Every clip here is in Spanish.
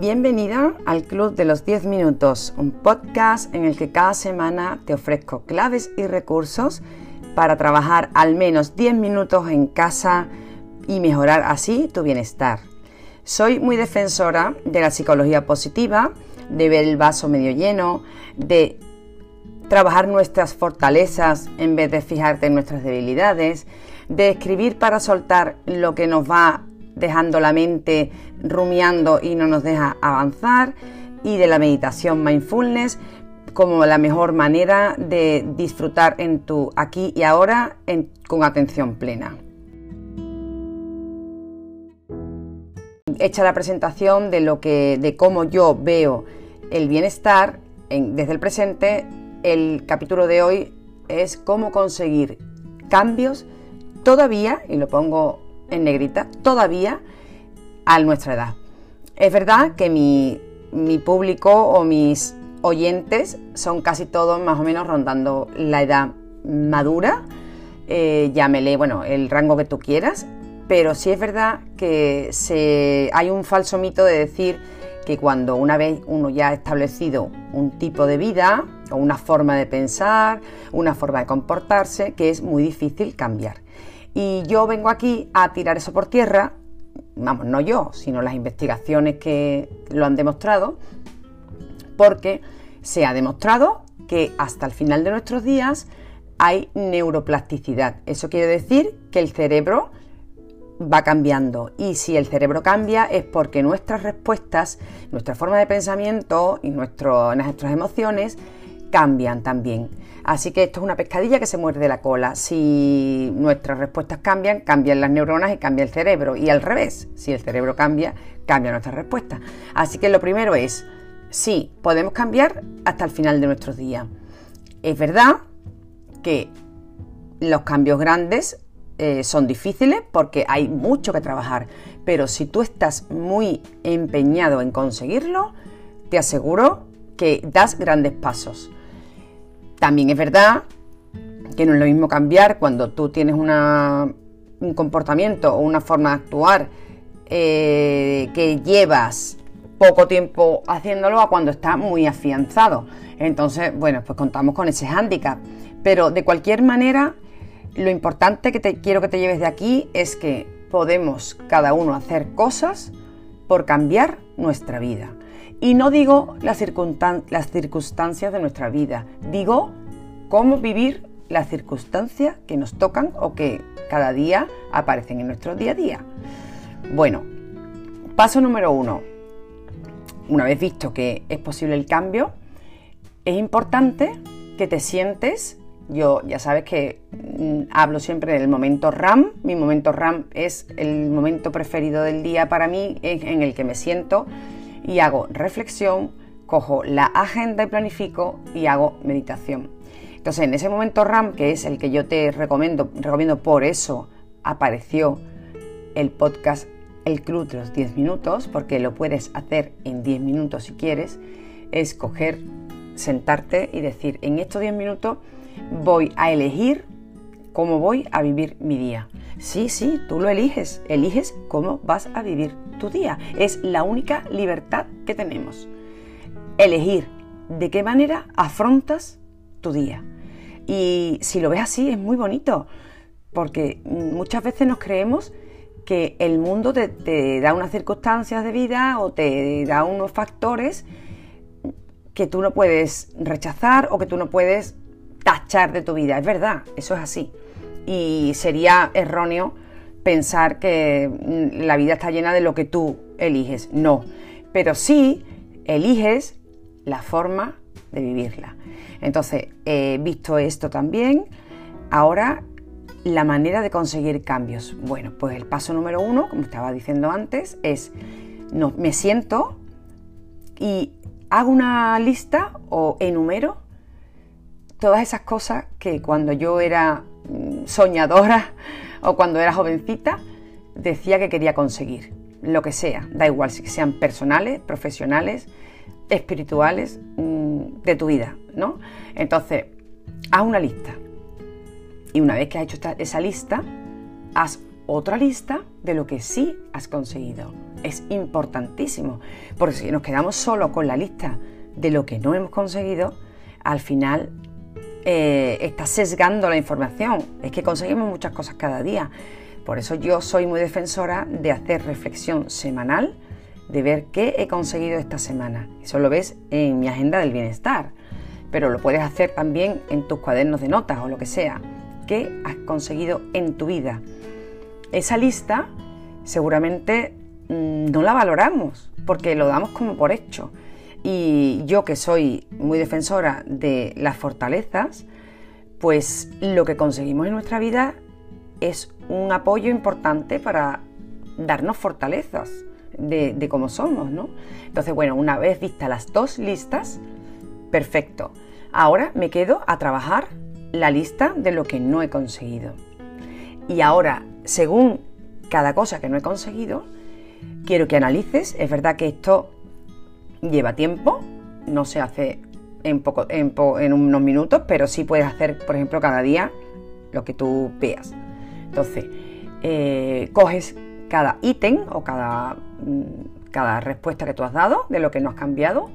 Bienvenida al Club de los 10 Minutos, un podcast en el que cada semana te ofrezco claves y recursos para trabajar al menos 10 minutos en casa y mejorar así tu bienestar. Soy muy defensora de la psicología positiva, de ver el vaso medio lleno, de trabajar nuestras fortalezas en vez de fijarte en nuestras debilidades, de escribir para soltar lo que nos va dejando la mente rumiando y no nos deja avanzar, y de la meditación mindfulness como la mejor manera de disfrutar en tu aquí y ahora con atención plena. Hecha la presentación de lo que, de cómo yo veo el bienestar desde el presente, el capítulo de hoy es cómo conseguir cambios todavía, y lo pongo en negrita, todavía a nuestra edad. Es verdad que mi, público o mis oyentes son casi todos más o menos rondando la edad madura, eh, llámele, bueno, el rango que tú quieras, pero sí es verdad que se, hay un falso mito de decir que cuando una vez uno ya ha establecido un tipo de vida o una forma de pensar, una forma de comportarse, que es muy difícil cambiar. Y yo vengo aquí a tirar eso por tierra, vamos, no yo, sino las investigaciones que lo han demostrado, porque se ha demostrado que hasta el final de nuestros días hay neuroplasticidad. Eso quiere decir que el cerebro va cambiando y si el cerebro cambia es porque nuestras respuestas, nuestra forma de pensamiento y nuestras emociones cambian también. Así que esto es una pescadilla que se muerde la cola. Si nuestras respuestas cambian, cambian las neuronas y cambia el cerebro. Y al revés, si el cerebro cambia, cambia nuestra respuesta. Así que lo primero es, sí, podemos cambiar hasta el final de nuestros días. Es verdad que los cambios grandes eh, son difíciles porque hay mucho que trabajar, pero si tú estás muy empeñado en conseguirlo, te aseguro que das grandes pasos. También es verdad que no es lo mismo cambiar cuando tú tienes un comportamiento o una forma de actuar eh, que llevas poco tiempo haciéndolo a cuando está muy afianzado. Entonces, bueno, pues contamos con ese hándicap. Pero de cualquier manera, lo importante que te quiero que te lleves de aquí es que podemos cada uno hacer cosas por cambiar nuestra vida. Y no digo las, circunstancias de nuestra vida, digo cómo vivir las circunstancias que nos tocan o que cada día aparecen en nuestro día a día. Bueno, paso número uno. Una vez visto que es posible el cambio, es importante que te sientes, yo ya sabes que mm, hablo siempre del momento RAM, mi momento RAM es el momento preferido del día para mí en el que me siento y hago reflexión, cojo la agenda y planifico y hago meditación. Entonces, en ese momento RAM, que es el que yo te recomiendo, recomiendo por eso apareció el podcast El Club de los 10 minutos, porque lo puedes hacer en 10 minutos si quieres, es coger, sentarte y decir, en estos 10 minutos voy a elegir cómo voy a vivir mi día. Sí, sí, tú lo eliges, eliges cómo vas a vivir tu día. Es la única libertad que tenemos. Elegir de qué manera afrontas tu día. Y si lo ves así, es muy bonito, porque muchas veces nos creemos que el mundo te, da unas circunstancias de vida o te da unos factores que tú no puedes rechazar o que tú no puedes tachar de tu vida. Es verdad, eso es así. Y sería erróneo pensar que la vida está llena de lo que tú eliges. No, pero sí eliges la forma de vivirla. Entonces, he visto esto también. Ahora, la manera de conseguir cambios. Bueno, pues el paso número uno, como estaba diciendo antes, es no, me siento y hago una lista o enumero todas esas cosas que cuando yo era soñadora o cuando era jovencita decía que quería conseguir, lo que sea, da igual si sean personales, profesionales, espirituales mm, de tu vida, ¿no? Entonces, haz una lista. Y una vez que has hecho esa lista, haz otra lista de lo que sí has conseguido. es importantísimo, porque si nos quedamos solo con la lista de lo que no hemos conseguido, al final eh, está sesgando la información. Es que conseguimos muchas cosas cada día. Por eso yo soy muy defensora de hacer reflexión semanal, de ver qué he conseguido esta semana. Eso lo ves en mi agenda del bienestar, pero lo puedes hacer también en tus cuadernos de notas o lo que sea. ¿Qué has conseguido en tu vida? Esa lista seguramente mm, no la valoramos porque lo damos como por hecho. Y yo que soy muy defensora de las fortalezas, pues lo que conseguimos en nuestra vida es un apoyo importante para darnos fortalezas de, cómo somos, ¿no? Entonces, bueno, una vez vistas las dos listas, perfecto. Ahora me quedo a trabajar la lista de lo que no he conseguido. Y ahora, según cada cosa que no he conseguido, quiero que analices, es verdad que esto lleva tiempo, no se hace en, poco, en, unos minutos, pero sí puedes hacer, por ejemplo, cada día lo que tú veas. Entonces, eh, coges cada ítem o cada, mm, cada respuesta que tú has dado de lo que no has cambiado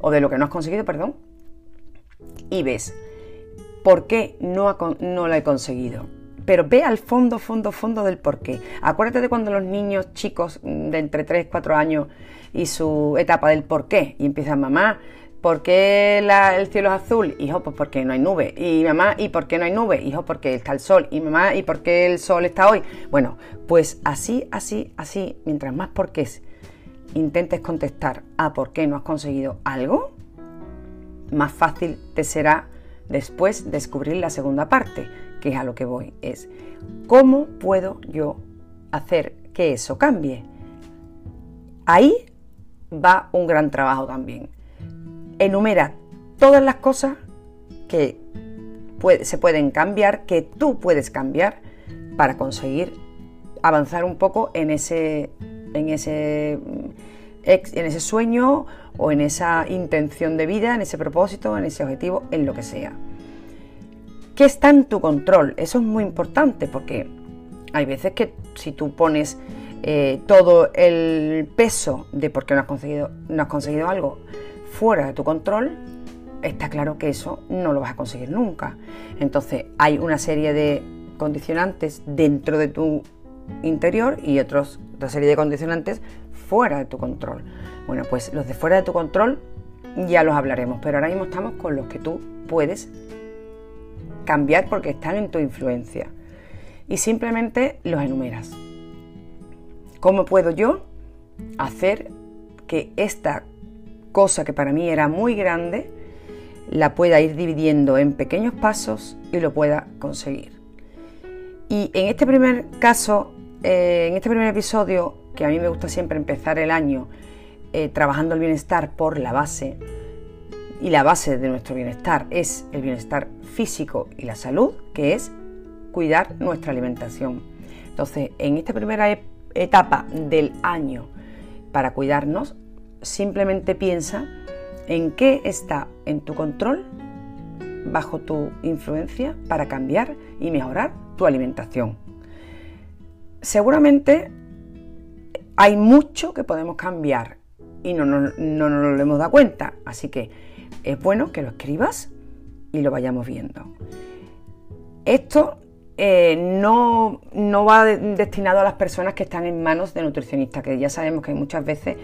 o de lo que no has conseguido, perdón, y ves por qué no, no lo he conseguido. Pero ve al fondo, fondo, fondo del por qué. Acuérdate de cuando los niños chicos de entre 3 y 4 años y su etapa del por qué. Y empiezan, mamá, ¿por qué el cielo es azul? Hijo, pues porque no hay nube. Y mamá, ¿y por qué no hay nube? Hijo, porque está el sol. Y mamá, ¿y por qué el sol está hoy? Bueno, pues así, así, así, mientras más por qué intentes contestar a por qué no has conseguido algo, más fácil te será después descubrir la segunda parte, que es a lo que voy. Es, ¿cómo puedo yo hacer que eso cambie? Ahí va un gran trabajo también. Enumera todas las cosas que se pueden cambiar, que tú puedes cambiar para conseguir avanzar un poco en ese, en ese, en ese sueño o en esa intención de vida, en ese propósito, en ese objetivo, en lo que sea. ¿Qué está en tu control? Eso es muy importante porque hay veces que si tú pones eh, todo el peso de por qué no has, conseguido, no has conseguido algo fuera de tu control, está claro que eso no lo vas a conseguir nunca. Entonces hay una serie de condicionantes dentro de tu interior y otra serie de condicionantes fuera de tu control. Bueno, pues los de fuera de tu control ya los hablaremos, pero ahora mismo estamos con los que tú puedes cambiar porque están en tu influencia. Y simplemente los enumeras. ¿Cómo puedo yo hacer que esta cosa que para mí era muy grande la pueda ir dividiendo en pequeños pasos y lo pueda conseguir? Y en este primer caso, eh, en este primer episodio, que a mí me gusta siempre empezar el año eh, trabajando el bienestar por la base, y la base de nuestro bienestar es el bienestar físico y la salud, que es cuidar nuestra alimentación. Entonces, en esta primera etapa del año para cuidarnos, simplemente piensa en qué está en tu control, bajo tu influencia, para cambiar y mejorar tu alimentación. Seguramente hay mucho que podemos cambiar y no, no, no nos lo hemos dado cuenta, así que es bueno que lo escribas y lo vayamos viendo. Esto eh, no, va destinado a las personas que están en manos de nutricionistas, que ya sabemos que muchas veces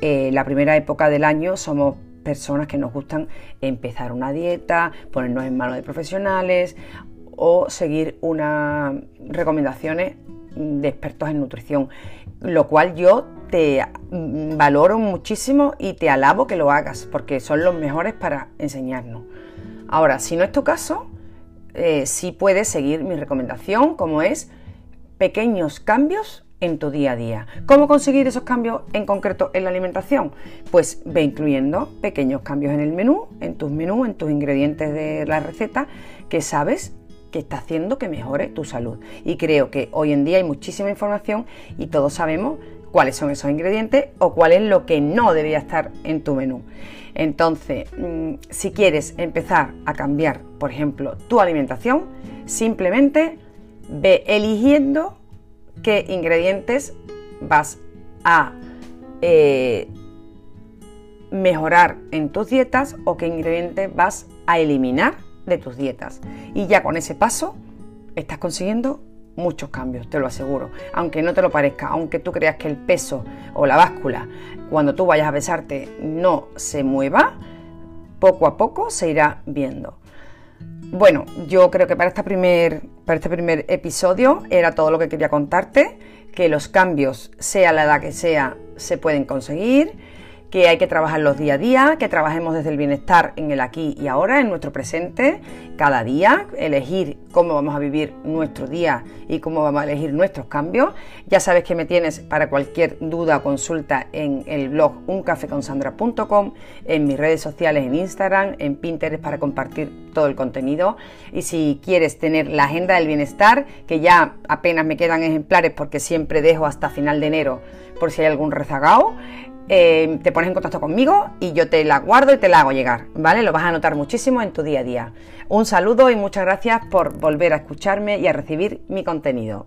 eh, la primera época del año somos personas que nos gustan empezar una dieta, ponernos en manos de profesionales o seguir unas recomendaciones de expertos en nutrición, lo cual yo te valoro muchísimo y te alabo que lo hagas, porque son los mejores para enseñarnos. Ahora, si no es tu caso, eh, sí puedes seguir mi recomendación, como es pequeños cambios en tu día a día. ¿Cómo conseguir esos cambios en concreto en la alimentación? Pues ve incluyendo pequeños cambios en el menú, en tus menús, en tus ingredientes de la receta, que sabes que está haciendo que mejore tu salud. Y creo que hoy en día hay muchísima información y todos sabemos cuáles son esos ingredientes o cuál es lo que no debería estar en tu menú. Entonces, mm, si quieres empezar a cambiar, por ejemplo, tu alimentación, simplemente ve eligiendo qué ingredientes vas a eh, mejorar en tus dietas o qué ingredientes vas a eliminar de tus dietas. Y ya con ese paso estás consiguiendo muchos cambios, te lo aseguro. Aunque no te lo parezca, aunque tú creas que el peso o la báscula, cuando tú vayas a besarte, no se mueva, poco a poco se irá viendo. Bueno, yo creo que para, primer, para este primer episodio era todo lo que quería contarte, que los cambios, sea la edad que sea, se pueden conseguir que hay que trabajarlos día a día, que trabajemos desde el bienestar en el aquí y ahora, en nuestro presente, cada día, elegir cómo vamos a vivir nuestro día y cómo vamos a elegir nuestros cambios. Ya sabes que me tienes para cualquier duda o consulta en el blog uncafeconsandra.com, en mis redes sociales, en Instagram, en Pinterest para compartir todo el contenido. Y si quieres tener la agenda del bienestar, que ya apenas me quedan ejemplares porque siempre dejo hasta final de enero por si hay algún rezagado, eh, te pones en contacto conmigo y yo te la guardo y te la hago llegar, ¿vale? Lo vas a notar muchísimo en tu día a día. Un saludo y muchas gracias por volver a escucharme y a recibir mi contenido.